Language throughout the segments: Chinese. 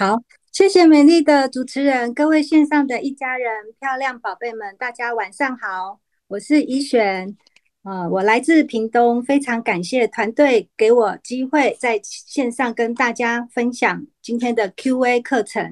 好，谢谢美丽的主持人，各位线上的一家人，漂亮宝贝们，大家晚上好，我是怡璇，呃，我来自屏东，非常感谢团队给我机会在线上跟大家分享今天的 Q&A 课程。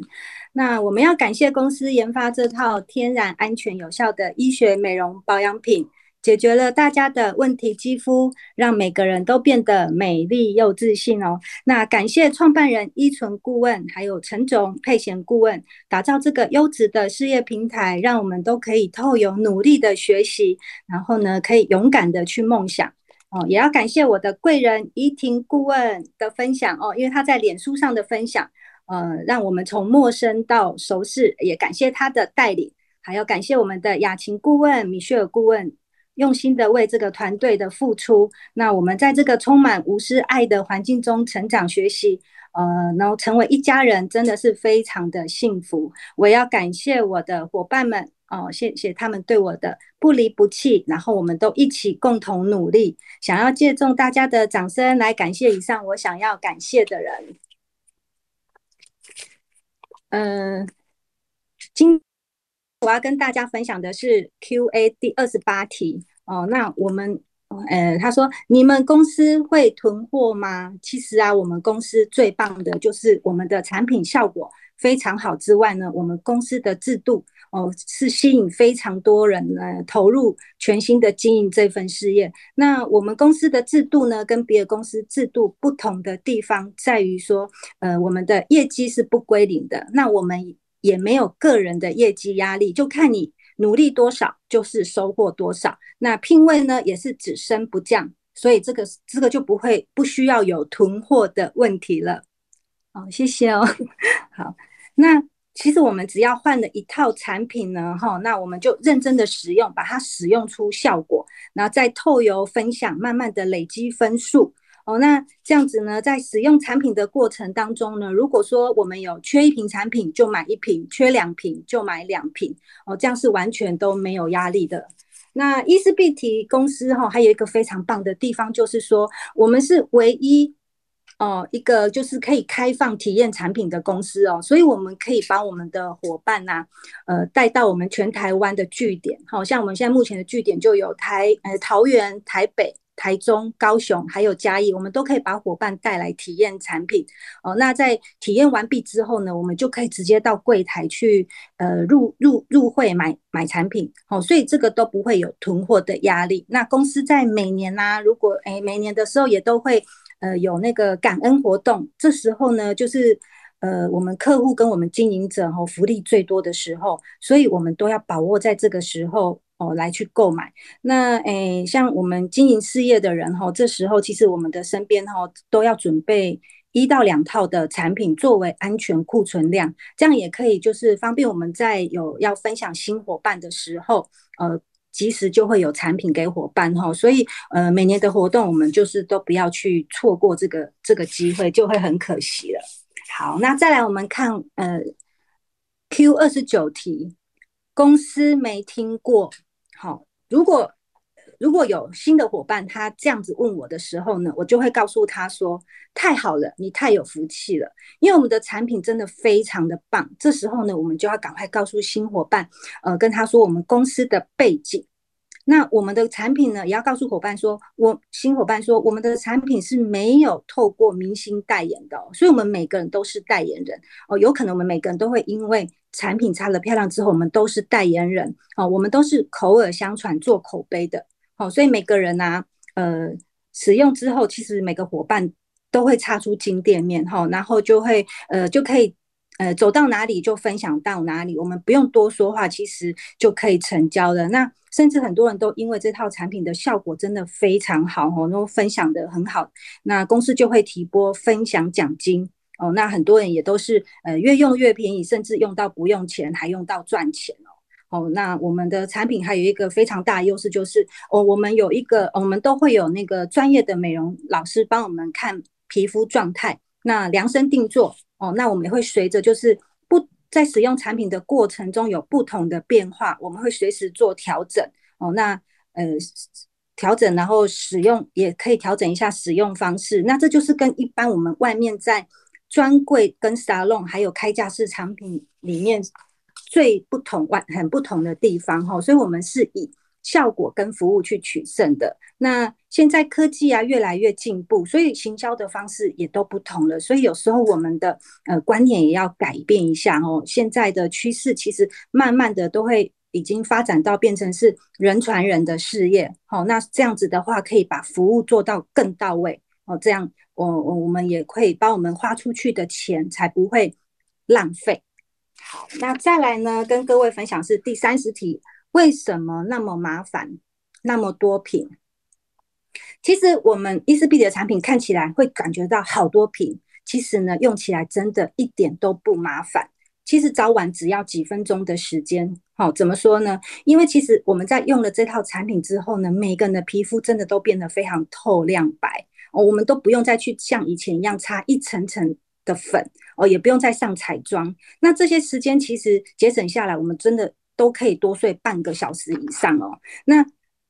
那我们要感谢公司研发这套天然、安全、有效的医学美容保养品。解决了大家的问题肌肤，让每个人都变得美丽又自信哦。那感谢创办人依纯顾问，还有陈总佩贤顾问，打造这个优质的事业平台，让我们都可以透由努力的学习，然后呢，可以勇敢的去梦想哦。也要感谢我的贵人怡婷顾问的分享哦，因为他在脸书上的分享，呃，让我们从陌生到熟识，也感谢他的带领，还要感谢我们的雅琴顾问、米歇尔顾问。用心的为这个团队的付出，那我们在这个充满无私爱的环境中成长学习，呃，然后成为一家人，真的是非常的幸福。我要感谢我的伙伴们哦，谢谢他们对我的不离不弃，然后我们都一起共同努力。想要借重大家的掌声来感谢以上我想要感谢的人。嗯、今。我要跟大家分享的是 Q&A 第二十八题哦。那我们呃，他说你们公司会囤货吗？其实啊，我们公司最棒的就是我们的产品效果非常好之外呢，我们公司的制度哦是吸引非常多人呢投入全新的经营这份事业。那我们公司的制度呢，跟别的公司制度不同的地方在于说，呃，我们的业绩是不归零的。那我们。也没有个人的业绩压力，就看你努力多少，就是收获多少。那聘位呢，也是只升不降，所以这个这个就不会不需要有囤货的问题了。好，谢谢哦。好，那其实我们只要换了一套产品呢，哈，那我们就认真的使用，把它使用出效果，然后再透由分享，慢慢的累积分数。哦，那这样子呢，在使用产品的过程当中呢，如果说我们有缺一瓶产品，就买一瓶；缺两瓶就买两瓶。哦，这样是完全都没有压力的。那伊丝碧媞公司哈，还有一个非常棒的地方，就是说我们是唯一哦一个就是可以开放体验产品的公司哦，所以我们可以把我们的伙伴呐，呃，带到我们全台湾的据点。好像我们现在目前的据点就有台呃桃园、台北。台中、高雄还有嘉义，我们都可以把伙伴带来体验产品哦。那在体验完毕之后呢，我们就可以直接到柜台去呃入入入会买买产品哦。所以这个都不会有囤货的压力。那公司在每年呢、啊，如果诶每年的时候也都会呃有那个感恩活动，这时候呢就是呃我们客户跟我们经营者哦福利最多的时候，所以我们都要把握在这个时候。哦，来去购买。那诶，像我们经营事业的人哈，这时候其实我们的身边哈都要准备一到两套的产品作为安全库存量，这样也可以就是方便我们在有要分享新伙伴的时候，呃，及时就会有产品给伙伴哈。所以呃，每年的活动我们就是都不要去错过这个这个机会，就会很可惜了。好，那再来我们看呃 Q 二十九题，公司没听过。好，如果如果有新的伙伴他这样子问我的时候呢，我就会告诉他说：“太好了，你太有福气了，因为我们的产品真的非常的棒。”这时候呢，我们就要赶快告诉新伙伴，呃，跟他说我们公司的背景。那我们的产品呢，也要告诉伙伴说，我新伙伴说，我们的产品是没有透过明星代言的哦，所以我们每个人都是代言人哦。有可能我们每个人都会因为产品擦了漂亮之后，我们都是代言人哦。我们都是口耳相传做口碑的哦，所以每个人呐，呃，使用之后，其实每个伙伴都会擦出金店面哈，然后就会呃就可以。呃，走到哪里就分享到哪里，我们不用多说话，其实就可以成交了。那甚至很多人都因为这套产品的效果真的非常好哦，都分享得很好，那公司就会提拨分享奖金哦。那很多人也都是呃越用越便宜，甚至用到不用钱，还用到赚钱哦。哦，那我们的产品还有一个非常大的优势就是哦，我们有一个我们都会有那个专业的美容老师帮我们看皮肤状态，那量身定做。哦，那我们也会随着就是不在使用产品的过程中有不同的变化，我们会随时做调整。哦，那呃调整，然后使用也可以调整一下使用方式。那这就是跟一般我们外面在专柜跟沙龙还有开架式产品里面最不同、外很不同的地方哈，所以我们是以效果跟服务去取胜的。那现在科技啊越来越进步，所以行销的方式也都不同了。所以有时候我们的呃观念也要改变一下哦。现在的趋势其实慢慢的都会已经发展到变成是人传人的事业。好，那这样子的话可以把服务做到更到位哦。这样我我我们也可以把我们花出去的钱才不会浪费。好，那再来呢，跟各位分享是第三十题。为什么那么麻烦？那么多品？其实我们伊丝碧的产品看起来会感觉到好多品，其实呢，用起来真的一点都不麻烦。其实早晚只要几分钟的时间。好，怎么说呢？因为其实我们在用了这套产品之后呢，每个人的皮肤真的都变得非常透亮白哦，我们都不用再去像以前一样擦一层层的粉哦，也不用再上彩妆。那这些时间其实节省下来，我们真的。都可以多睡半个小时以上哦。那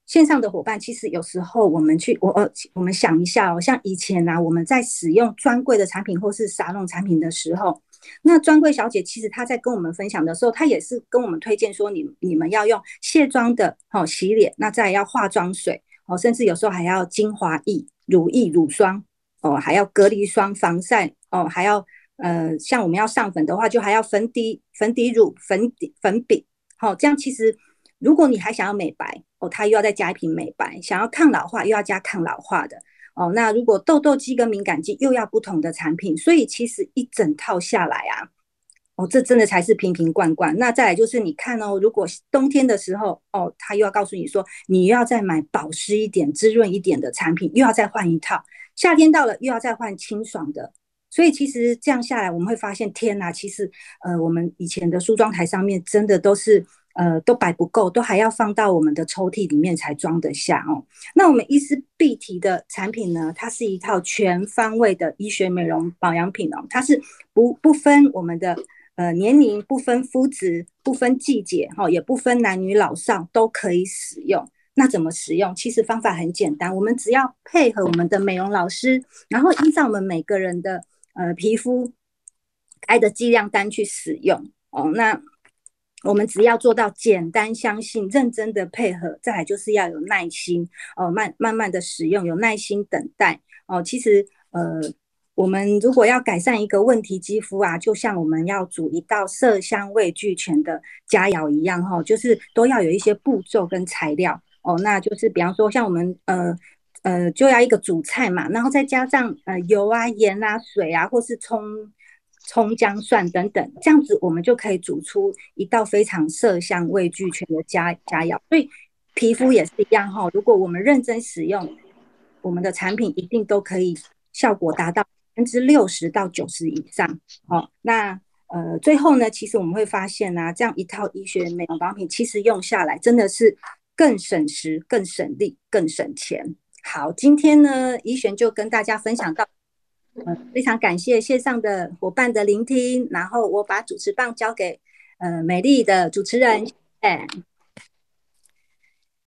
线上的伙伴，其实有时候我们去我呃，我们想一下哦，像以前啊，我们在使用专柜的产品或是沙龙产品的时候，那专柜小姐其实她在跟我们分享的时候，她也是跟我们推荐说，你你们要用卸妆的哦洗脸，那再要化妆水哦，甚至有时候还要精华液、乳液、乳霜哦，还要隔离霜、防晒哦，还要呃，像我们要上粉的话，就还要粉底、粉底乳、粉底、粉饼。好，这样其实，如果你还想要美白哦，它又要再加一瓶美白；想要抗老化，又要加抗老化的哦。那如果痘痘肌跟敏感肌，又要不同的产品。所以其实一整套下来啊，哦，这真的才是瓶瓶罐罐。那再来就是你看哦，如果冬天的时候哦，它又要告诉你说，你又要再买保湿一点、滋润一点的产品，又要再换一套。夏天到了，又要再换清爽的。所以其实这样下来，我们会发现，天哪！其实，呃，我们以前的梳妆台上面真的都是，呃，都摆不够，都还要放到我们的抽屉里面才装得下哦。那我们伊丝碧媞的产品呢，它是一套全方位的医学美容保养品哦，它是不不分我们的呃年龄，不分肤质，不分季节，哈，也不分男女老少都可以使用。那怎么使用？其实方法很简单，我们只要配合我们的美容老师，然后依照我们每个人的。呃，皮肤开的剂量单去使用哦。那我们只要做到简单、相信、认真的配合，再来就是要有耐心哦，慢慢慢的使用，有耐心等待哦。其实呃，我们如果要改善一个问题肌肤啊，就像我们要煮一道色香味俱全的佳肴一样哈、哦，就是都要有一些步骤跟材料哦。那就是比方说，像我们呃。呃，就要一个主菜嘛，然后再加上呃油啊、盐啊、水啊，或是葱、葱、姜、蒜等等，这样子我们就可以煮出一道非常色香味俱全的佳佳肴。所以皮肤也是一样哈，如果我们认真使用我们的产品，一定都可以效果达到百分之六十到九十以上。哦，那呃最后呢，其实我们会发现啊，这样一套医学美容保养品，其实用下来真的是更省时、更省力、更省钱。好，今天呢，怡璇就跟大家分享到，嗯，非常感谢线上的伙伴的聆听，然后我把主持棒交给呃美丽的主持人，